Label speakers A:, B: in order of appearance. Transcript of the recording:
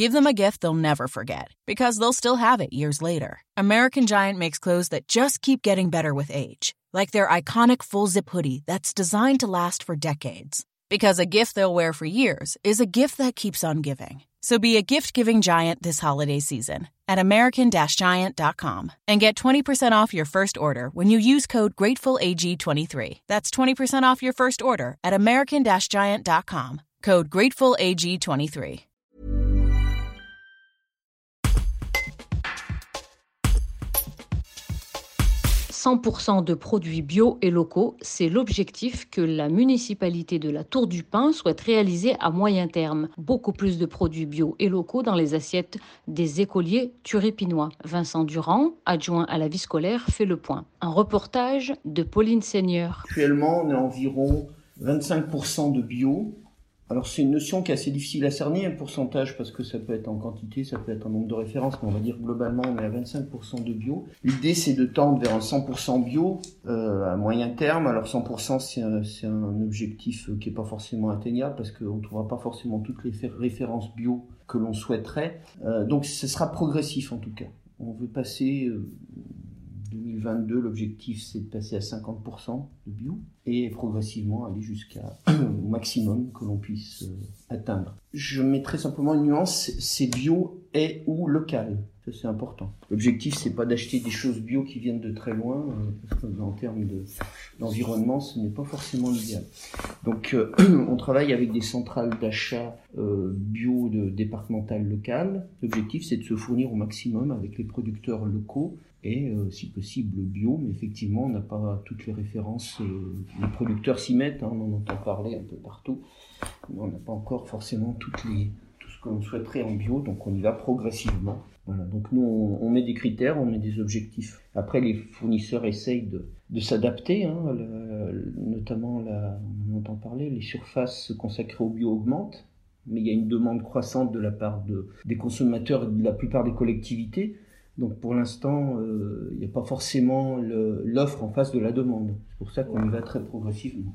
A: Give them a gift they'll never forget because they'll still have it years later. American Giant makes clothes that just keep getting better with age, like their iconic full zip hoodie that's designed to last for decades. Because a gift they'll wear for years is a gift that keeps on giving. So be a gift giving giant this holiday season at American Giant.com and get 20% off your first order when you use code GratefulAG23. That's 20% off your first order at American Giant.com. Code GratefulAG23.
B: 100% de produits bio et locaux, c'est l'objectif que la municipalité de la Tour du Pin souhaite réaliser à moyen terme. Beaucoup plus de produits bio et locaux dans les assiettes des écoliers turépinois. Vincent Durand, adjoint à la vie scolaire, fait le point. Un reportage de Pauline Seigneur.
C: Actuellement, on est environ 25% de bio alors c'est une notion qui est assez difficile à cerner, un pourcentage, parce que ça peut être en quantité, ça peut être en nombre de références, mais on va dire globalement on est à 25% de bio. L'idée c'est de tendre vers un 100% bio euh, à moyen terme. Alors 100% c'est un, objectif qui est pas forcément atteignable, parce qu'on ne trouvera pas forcément toutes les références bio que l'on souhaiterait. Euh, donc ce sera progressif en tout cas. On veut passer... Euh, 2022, l'objectif c'est de passer à 50% de bio et progressivement aller jusqu'à au maximum que l'on puisse euh, atteindre. Je mettrai simplement une nuance, c'est bio et ou local. C'est important. L'objectif c'est pas d'acheter des choses bio qui viennent de très loin, euh, parce que en termes d'environnement ce n'est pas forcément l'idéal. Donc euh, on travaille avec des centrales d'achat bio de, départementales locales. L'objectif c'est de se fournir au maximum avec les producteurs locaux et euh, si possible bio, mais effectivement on n'a pas toutes les références, euh, les producteurs s'y mettent, hein, on en entend parler un peu partout, mais on n'a pas encore forcément toutes les, que l'on souhaiterait en bio, donc on y va progressivement. Voilà, donc nous on, met des critères, on met des objectifs. Après les fournisseurs essayent de, de s'adapter, hein, notamment la, on entend parler, les surfaces consacrées au bio augmentent, mais il y a une demande croissante de la part de, des consommateurs et de la plupart des collectivités. Donc pour l'instant, euh, il n'y a pas forcément l'offre en face de la demande. C'est pour ça qu'on y va très progressivement.